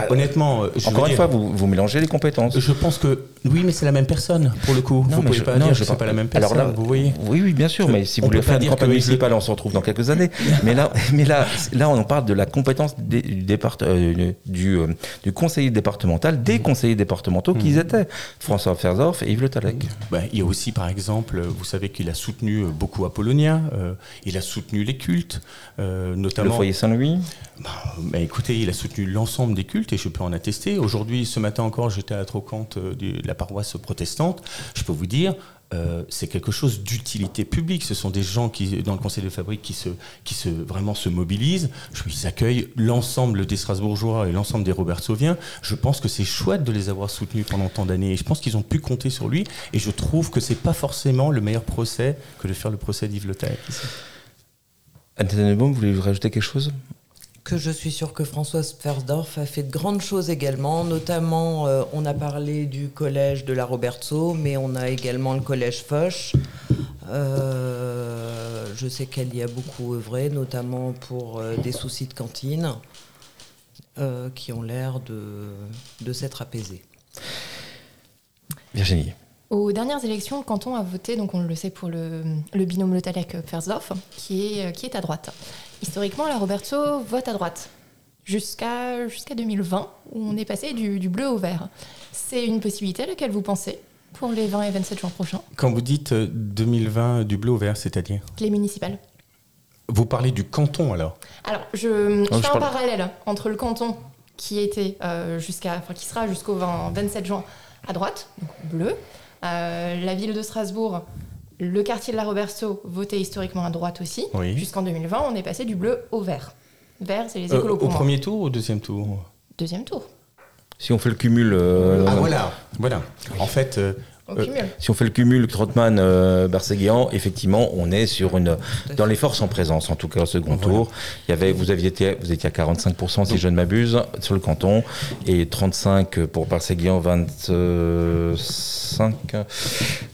Speaker 3: honnêtement,
Speaker 1: encore une fois, vous, vous, mélangez les compétences.
Speaker 3: Je pense que oui, mais c'est la même personne pour le coup.
Speaker 1: Non, vous pouvez pas dire que c'est pas la même personne. Alors là, vous voyez. Oui, oui, bien sûr, mais si vous voulez faire une campagne municipale, on se retrouve dans quelques années. mais là, mais là, là, on en parle de la compétence du, départ, euh, du, euh, du conseiller départemental, des conseillers départementaux qu'ils hmm. étaient, François Fersdorf et Yves Le Talec.
Speaker 3: Bah, il y a aussi, par exemple, vous savez qu'il a soutenu beaucoup Apollonia, euh, il a soutenu les cultes, notamment.
Speaker 1: Le foyer Saint-Louis.
Speaker 3: Bah, écoutez, il a soutenu l'ensemble des cultes et je peux en attester. Aujourd'hui, ce matin encore, j'étais à la trocante euh, de la paroisse protestante. Je peux vous dire, euh, c'est quelque chose d'utilité publique. Ce sont des gens qui, dans le conseil de fabrique, qui se, qui se vraiment se mobilisent. Ils accueillent l'ensemble des Strasbourgeois et l'ensemble des Robertsoviens. Je pense que c'est chouette de les avoir soutenus pendant tant d'années. Je pense qu'ils ont pu compter sur lui. Et je trouve que c'est pas forcément le meilleur procès que de faire le procès d'Yves Le Taille.
Speaker 1: Anne vous voulez rajouter quelque chose?
Speaker 4: Que je suis sûre que Françoise Fersdorf a fait de grandes choses également. Notamment, euh, on a parlé du collège de la Robertso, mais on a également le collège Foch. Euh, je sais qu'elle y a beaucoup œuvré, notamment pour euh, des soucis de cantine, qui ont l'air de, de s'être apaisés.
Speaker 1: Virginie.
Speaker 2: Aux dernières élections, le canton a voté, donc on le sait, pour le, le binôme Le Talec-Fersdorf, qui est, qui est à droite. Historiquement, la Roberto vote à droite jusqu'à jusqu'à 2020, où on est passé du, bleu au vert. C'est une possibilité à laquelle vous pensez pour les 20 et 27 juin prochains?
Speaker 3: Quand vous dites 2020 euh, du bleu au vert, c'est-à-dire?
Speaker 2: Les municipales.
Speaker 3: Vous parlez du canton alors?
Speaker 2: Alors, je, fais un parallèle entre le canton qui était euh, jusqu'à, enfin, qui sera jusqu'au 27 juin à droite, donc bleu, euh, la ville de Strasbourg le quartier de la Roberto votait historiquement à droite aussi. Jusqu'en 2020, on est passé du bleu au vert. Vert, c'est les euh, écolos.
Speaker 3: au premier tour ou au deuxième tour
Speaker 2: Deuxième tour.
Speaker 1: Si on fait le cumul. Euh,
Speaker 3: ah voilà, voilà. En fait, euh,
Speaker 1: si on fait le cumul Trotman euh, effectivement, on est sur une dans les forces en présence, en tout cas au second tour. Il y avait, vous aviez été, vous étiez à 45% si je ne m'abuse sur le canton et 35 pour Barseguian, 25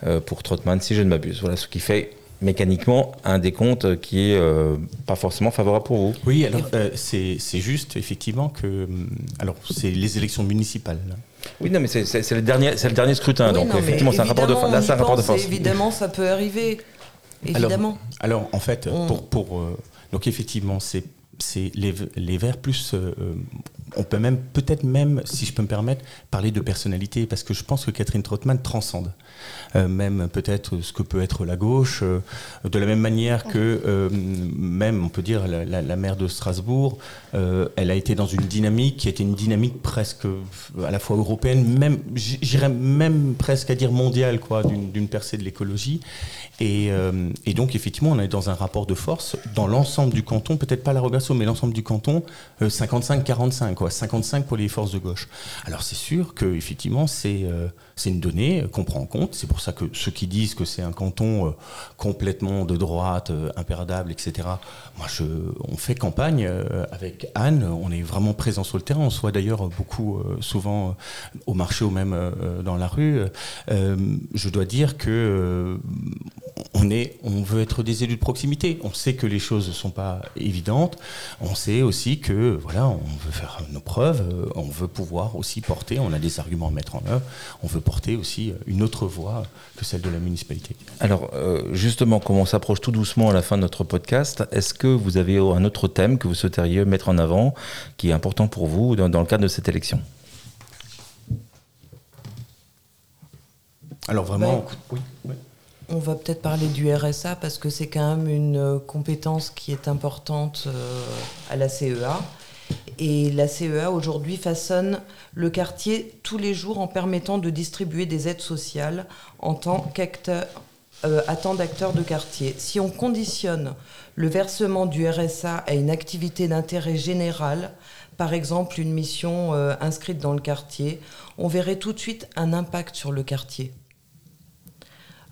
Speaker 1: euh, pour Trotman si je ne m'abuse. Voilà ce qui fait mécaniquement un décompte qui est euh, pas forcément favorable pour vous.
Speaker 3: Oui, alors c'est juste effectivement que alors c'est les élections municipales.
Speaker 1: Oui, non, mais c'est le dernier, c'est le dernier scrutin, donc effectivement, c'est un rapport de, là, un rapport de force.
Speaker 4: Évidemment, ça peut arriver. Évidemment.
Speaker 3: Alors, en fait, pour, pour euh, donc effectivement, c'est c'est les, les Verts plus. Euh, on peut même, peut-être même, si je peux me permettre, parler de personnalité, parce que je pense que Catherine Trottmann transcende euh, même peut-être ce que peut être la gauche, euh, de la même manière que même, on peut dire, la, maire de Strasbourg, elle a été dans une dynamique qui était une dynamique presque à la fois européenne, même, j'irais même presque à dire mondiale, quoi, d'une percée de l'écologie. Et, donc, effectivement, on est dans un rapport de force dans l'ensemble du canton, peut-être pas la Roberto, mais l'ensemble du canton, 55-45 quoi, 55 pour les forces de gauche. Alors c'est sûr que effectivement c'est c'est une donnée qu'on prend en compte. C'est pour ça que ceux qui disent que c'est un canton complètement de droite, imperdable, etc. Moi, je, on fait campagne avec Anne. On est vraiment présent sur le terrain. On soit d'ailleurs beaucoup, souvent au marché ou même dans la rue. je dois dire que on est, on veut être des élus de proximité. On sait que les choses ne sont pas évidentes. On sait aussi que voilà, on veut faire nos preuves. Euh, on veut pouvoir aussi porter. On a des arguments à mettre en œuvre. On veut porter aussi une autre voix que celle de la municipalité.
Speaker 1: Alors euh, justement, comme on s'approche tout doucement à la fin de notre podcast, est-ce que vous avez un autre thème que vous souhaiteriez mettre en avant, qui est important pour vous dans, le cadre de cette élection?
Speaker 3: Alors vraiment,
Speaker 4: bah, oui. On va peut-être parler du RSA parce que c'est quand même une euh, compétence qui est importante euh, à la CEA. Et la CEA aujourd'hui façonne le quartier tous les jours en permettant de distribuer des aides sociales en tant qu'acteur, euh, à tant d'acteurs de quartier. Si on conditionne le versement du RSA à une activité d'intérêt général, par exemple une mission inscrite dans le quartier, on verrait tout de suite un impact sur le quartier.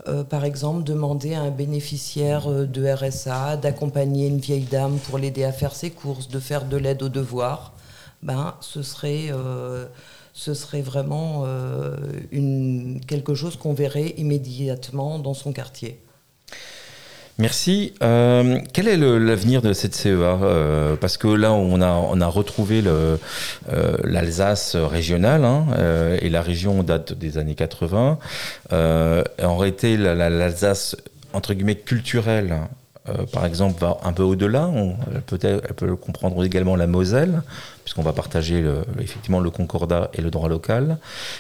Speaker 4: Euh, par exemple, demander à un bénéficiaire euh, de RSA d'accompagner une vieille dame pour l'aider à faire ses courses, de faire de l'aide aux devoirs, ben, ce, serait, euh, vraiment quelque chose qu'on verrait immédiatement dans son quartier.
Speaker 1: Merci. Euh, quel est l'avenir de cette CEA euh, Parce que là, on a, on a retrouvé euh, l'Alsace régionale, hein, et la région date des années 80. en réalité, l'Alsace, entre guillemets, culturelle, par exemple, va un peu au-delà. Peut-être, elle peut comprendre également la Moselle, puisqu'on va partager effectivement le concordat et le droit local.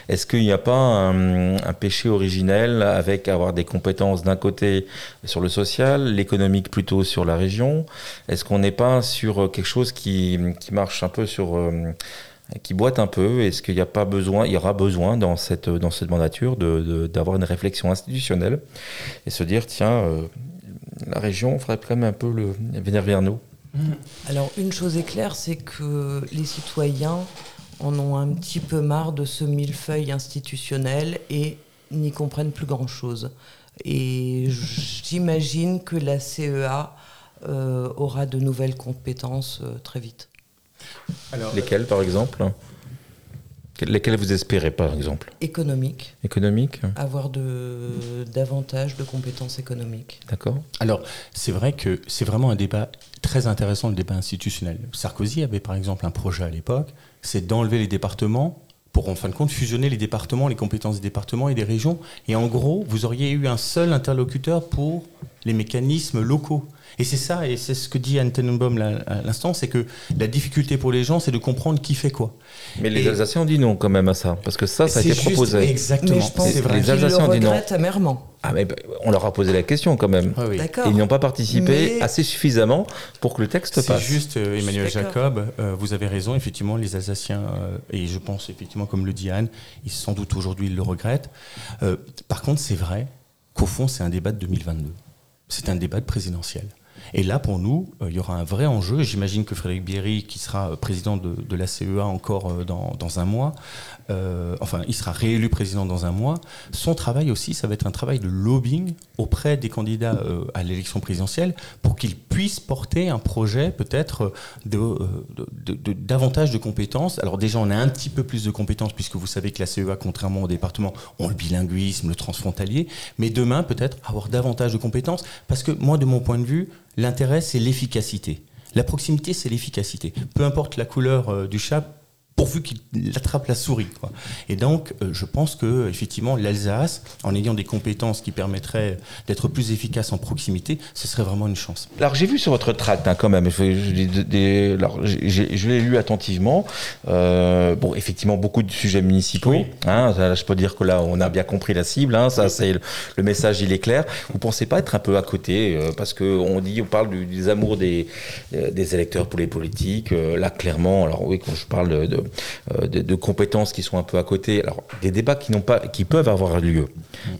Speaker 1: Est-ce qu'il n'y a pas un, péché originel avec avoir des compétences d'un côté sur le social, l'économique plutôt sur la région? Est-ce qu'on n'est pas sur quelque chose qui, marche un peu sur euh, qui boite un peu? Est-ce qu'il n'y a pas besoin, il y aura besoin dans cette, dans cette mandature d'avoir une réflexion institutionnelle et se dire tiens, euh, la région ferait quand même un peu le venir vers nous
Speaker 4: alors une chose est claire, c'est que les citoyens en ont un petit peu marre de ce millefeuille institutionnel et n'y comprennent plus grand-chose. Et j'imagine que la CEA euh, aura de nouvelles compétences euh, très vite.
Speaker 1: Lesquelles, par exemple? Lesquelles vous espérez, par exemple
Speaker 4: Économique.
Speaker 1: Économique
Speaker 4: Avoir de, davantage de compétences économiques.
Speaker 1: D'accord.
Speaker 3: Alors, c'est vrai que c'est vraiment un débat très intéressant, le débat institutionnel. Sarkozy avait, par exemple, un projet à l'époque, c'est d'enlever les départements pour, en fin de compte, fusionner les départements, les compétences des départements et des régions. Et en gros, vous auriez eu un seul interlocuteur pour les mécanismes locaux. Et c'est ça, et c'est ce que dit Anne Tenenbaum à l'instant, c'est que la difficulté pour les gens, c'est de comprendre qui fait quoi.
Speaker 1: Mais les Alsaciens ont dit non quand même à ça, parce que ça, ça a été proposé.
Speaker 3: Exactement. Mais je
Speaker 4: pense que les Alsaciens ont dit non. amèrement.
Speaker 1: Ah mais on leur a posé la question quand même.
Speaker 3: oui.
Speaker 1: ils n'ont pas participé assez suffisamment pour que le texte passe.
Speaker 3: C'est juste, euh, Emmanuel Jacob, euh, vous avez raison, effectivement, les Alsaciens, euh, et je pense effectivement, comme le dit Anne, ils sans doute aujourd'hui ils le regrettent. par contre, c'est vrai qu'au fond, c'est un débat de 2022. C'est un débat de présidentiel. Et là, pour nous, euh, il y aura un vrai enjeu. J'imagine que Frédéric Bierry, qui sera président de, la CEA encore euh, dans, un mois, euh, enfin, il sera réélu président dans un mois. Son travail aussi, ça va être un travail de lobbying auprès des candidats à l'élection présidentielle pour qu'ils puissent porter un projet peut-être de, davantage de compétences. Alors déjà, on a un petit peu plus de compétences puisque vous savez que la CEA, contrairement au département, ont le bilinguisme, le transfrontalier. Mais demain, peut-être avoir davantage de compétences parce que moi, de mon point de vue, L'intérêt, c'est l'efficacité. La proximité, c'est l'efficacité. Peu importe la couleur euh, du chat, pourvu qu'il attrape la souris. Et donc, euh, je pense que effectivement, l'Alsace, en ayant des compétences qui permettraient d'être plus efficace en proximité, ce serait vraiment une chance.
Speaker 1: Alors, j'ai vu sur votre tract, hein, quand même, je, l'ai lu attentivement. Euh, bon, effectivement, beaucoup de sujets municipaux. Hein, je peux dire que là, on a bien compris la cible. Hein, ça, c'est le, message, il est clair. Vous pensez pas être un peu à côté, euh, parce qu'on dit, on parle des amours des, des électeurs pour les politiques. là, clairement, alors oui, quand je parle de de, compétences qui sont un peu à côté. Alors, des débats qui, n'ont pas, qui peuvent avoir lieu,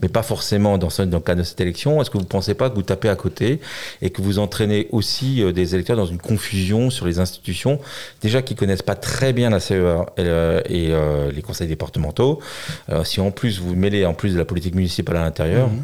Speaker 1: mais pas forcément dans, le cadre de cette élection. Est-ce que vous ne pensez pas que vous tapez à côté et que vous entraînez aussi des électeurs dans une confusion sur les institutions, déjà qui connaissent pas très bien la CEA et, les conseils départementaux Si en plus vous mêlez en plus de la politique municipale à l'intérieur, mmh.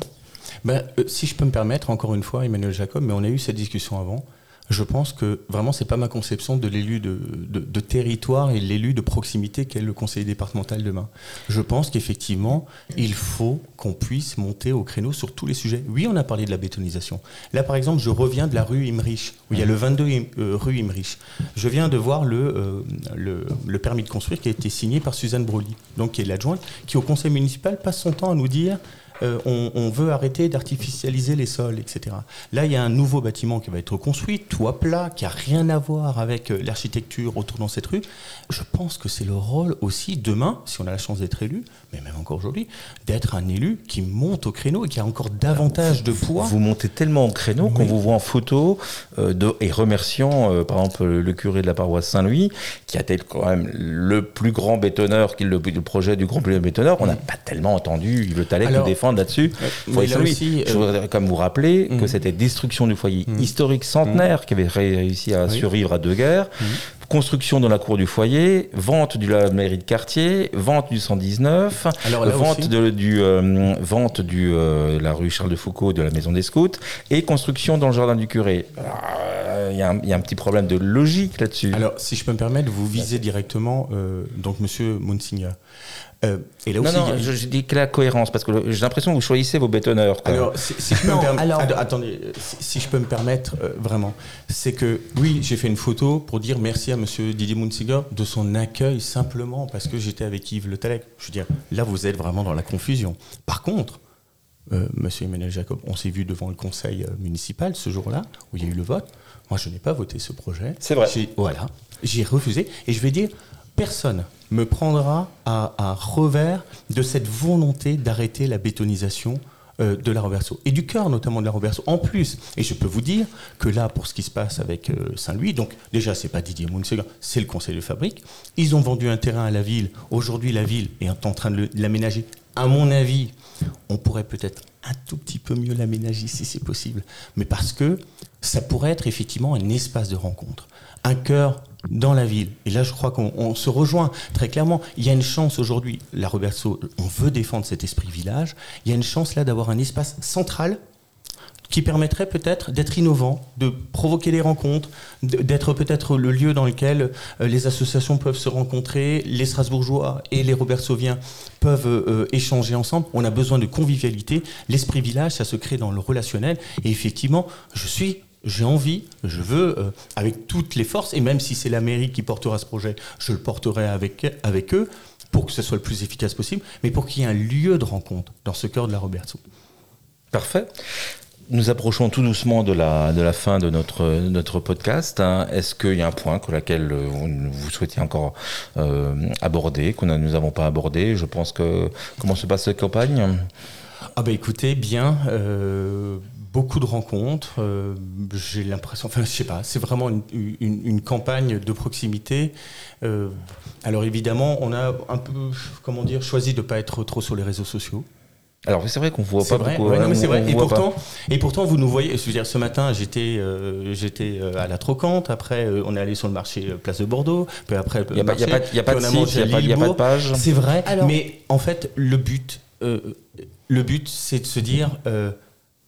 Speaker 3: Ben, euh, si je peux me permettre, encore une fois, Emmanuel Jacob, mais on a eu cette discussion avant. Je pense que vraiment, c'est pas ma conception de l'élu de, territoire et l'élu de proximité qu'est le conseiller départemental demain. Je pense qu'effectivement, il faut qu'on puisse monter au créneau sur tous les sujets. Oui, on a parlé de la bétonisation. Là, par exemple, je reviens de la rue Imrich, où il y a le 22 euh, rue Imrich. Je viens de voir le, euh, le, le, permis de construire qui a été signé par Suzanne Broly, donc qui est l'adjointe, qui au conseil municipal passe son temps à nous dire euh, on, veut arrêter d'artificialiser les sols, etc. Là, il y a un nouveau bâtiment qui va être construit, toit plat, qui n'a rien à voir avec euh, l'architecture autour dans cette rue. Je pense que c'est le rôle aussi, demain, si on a la chance d'être élu, mais même encore aujourd'hui, d'être un élu qui monte au créneau et qui a encore davantage de poids.
Speaker 1: Vous montez tellement au créneau qu'on vous voit en photo euh, et remerciant, par exemple, le curé de la paroisse Saint-Louis, qui a été quand même le plus grand bétonneur, qui le, le projet du grand plus bétonneur. On n'a pas tellement entendu le Talek nous défendre là-dessus. je voudrais comme vous rappeler que mhm. c'était destruction du foyer mhm. historique centenaire qui avait réussi à survivre à deux guerres. Mhm. Construction dans la cour du foyer, vente de la mairie de quartier, vente du 119, vente, de, du, euh, vente du euh, la rue Charles de Foucault de la maison des scouts et construction dans le jardin du curé. Euh, il y, a un petit problème de logique là-dessus.
Speaker 3: Alors, si je peux me permettre, vous visez directement donc Monsieur Munsinger.
Speaker 1: Euh, et là aussi, non, non, je, dis que la cohérence, parce que j'ai l'impression que vous choisissez vos bétonneurs.
Speaker 3: Alors, si, je peux me permettre, attendez, si, je peux me permettre, euh, vraiment, c'est que oui, j'ai fait une photo pour dire merci à Monsieur Didier Munsiger de son accueil simplement parce que j'étais avec Yves Le Talec. Je veux dire, là, vous êtes vraiment dans la confusion. Par contre, euh, Monsieur Emmanuel Jacob, on s'est vu devant le conseil municipal ce jour-là où il y a eu le vote. Moi, je n'ai pas voté ce projet.
Speaker 1: C'est vrai.
Speaker 3: Voilà, j'ai refusé et je vais dire personne me prendra à, revers de cette volonté d'arrêter la bétonisation euh, de la Roberto et du cœur notamment de la Roberto. En plus, et je peux vous dire que là, pour ce qui se passe avec euh, Saint-Louis, donc déjà c'est pas Didier Mounsega, c'est le conseil de fabrique. Ils ont vendu un terrain à la ville. Aujourd'hui, la ville est en train de l'aménager. À mon avis, on pourrait peut-être un tout petit peu mieux l'aménager si c'est possible, mais parce que ça pourrait être effectivement un espace de rencontre, un cœur dans la ville. Et là, je crois qu'on se rejoint très clairement. Il y a une chance aujourd'hui, la Roberto, on veut défendre cet esprit village. Il y a une chance là d'avoir un espace central qui permettrait peut-être d'être innovant, de provoquer des rencontres, d'être peut-être le lieu dans lequel euh, les associations peuvent se rencontrer, les Strasbourgeois et les Robertsoviens peuvent euh, échanger ensemble. On a besoin de convivialité. L'esprit village, ça se crée dans le relationnel. Et effectivement, je suis j'ai envie, je veux, euh, avec toutes les forces, et même si c'est la mairie qui portera ce projet, je le porterai avec, avec eux pour que ce soit le plus efficace possible, mais pour qu'il y ait un lieu de rencontre dans ce cœur de la Roberto.
Speaker 1: Parfait. Nous approchons tout doucement de la, de la fin de notre, notre podcast. Hein. Est-ce qu'il y a un point que laquelle euh, vous souhaitez encore euh, aborder, que nous n'avons pas abordé? Je pense que. Comment se passe cette campagne?
Speaker 3: Ah bah écoutez, bien, beaucoup de rencontres. Euh, j'ai l'impression, enfin, je sais pas, c'est vraiment une, campagne de proximité. Euh, alors évidemment, on a un peu, comment dire, choisi de ne pas être trop sur les réseaux sociaux.
Speaker 1: Alors c'est vrai qu'on voit pas beaucoup.
Speaker 3: c'est vrai. Et pourtant, et pourtant, vous nous voyez. Je veux dire, ce matin, j'étais, euh, j'étais à la Trocante. Après, on est allé sur le marché Place de Bordeaux. Puis après,
Speaker 1: il n'y a, pas, y a pas de site, il n'y a, pas de page.
Speaker 3: C'est vrai. Mais en fait, le but, le but, c'est de se dire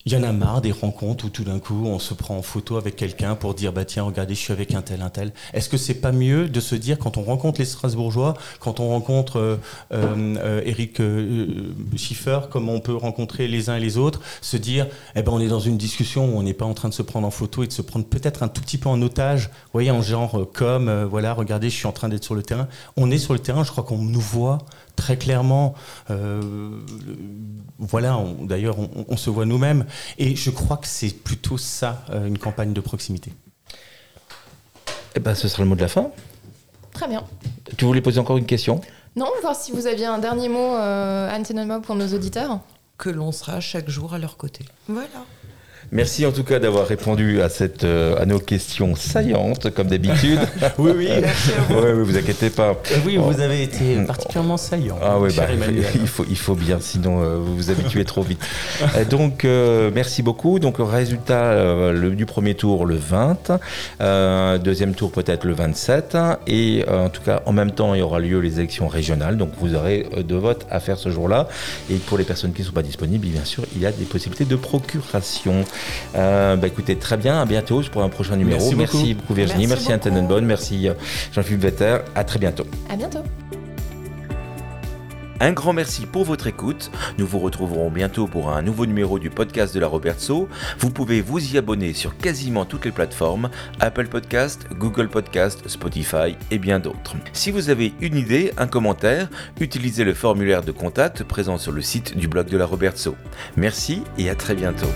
Speaker 3: il y en a marre des rencontres où tout d'un coup on se prend en photo avec quelqu'un pour dire bah tiens regardez je suis avec un tel un tel. Est-ce que c'est pas mieux de se dire quand on rencontre les Strasbourgeois, quand on rencontre euh, euh, Eric euh, Schiffer, comme on peut rencontrer les uns et les autres, se dire eh ben on est dans une discussion où on n'est pas en train de se prendre en photo et de se prendre peut-être un tout petit peu en otage, voyez en genre comme voilà regardez je suis en train d'être sur le terrain. On est sur le terrain, je crois qu'on nous voit très clairement. Euh, voilà, d'ailleurs, on, se voit nous-mêmes. Et je crois que c'est plutôt ça, euh, une campagne de proximité.
Speaker 1: Eh ben, ce sera le mot de la fin.
Speaker 2: Très bien.
Speaker 1: Tu voulais poser encore une question?
Speaker 2: Non, voir si vous aviez un dernier mot, euh, Anne pour nos auditeurs.
Speaker 4: Que l'on sera chaque jour à leur côté.
Speaker 2: Voilà.
Speaker 1: Merci en tout cas d'avoir répondu à, cette, à nos questions saillantes, comme d'habitude.
Speaker 3: oui, oui.
Speaker 1: oui, vous inquiétez pas.
Speaker 3: Oui, vous avez été particulièrement saillant.
Speaker 1: Ah oui, bah, il, faut, il faut bien, sinon vous vous habituez trop vite. donc, merci beaucoup. Donc, résultat le, du premier tour le 20, deuxième tour peut-être le 27, et en tout cas, en même temps, il y aura lieu les élections régionales. Donc, vous aurez de votes à faire ce jour-là. Et pour les personnes qui ne sont pas disponibles, bien sûr, il y a des possibilités de procuration. Euh, bah, écoutez, très bien, à bientôt pour un prochain numéro. Merci, beaucoup. Virginie, merci, merci Anne merci euh, Jean-Philippe Vetter, à très bientôt.
Speaker 2: À bientôt.
Speaker 1: Un grand merci pour votre écoute. Nous vous retrouverons bientôt pour un nouveau numéro du podcast de la Robertso. Vous pouvez vous y abonner sur quasiment toutes les plateformes Apple Podcast, Google Podcast, Spotify et bien d'autres. Si vous avez une idée, un commentaire, utilisez le formulaire de contact présent sur le site du blog de la Robertso. Merci et à très bientôt.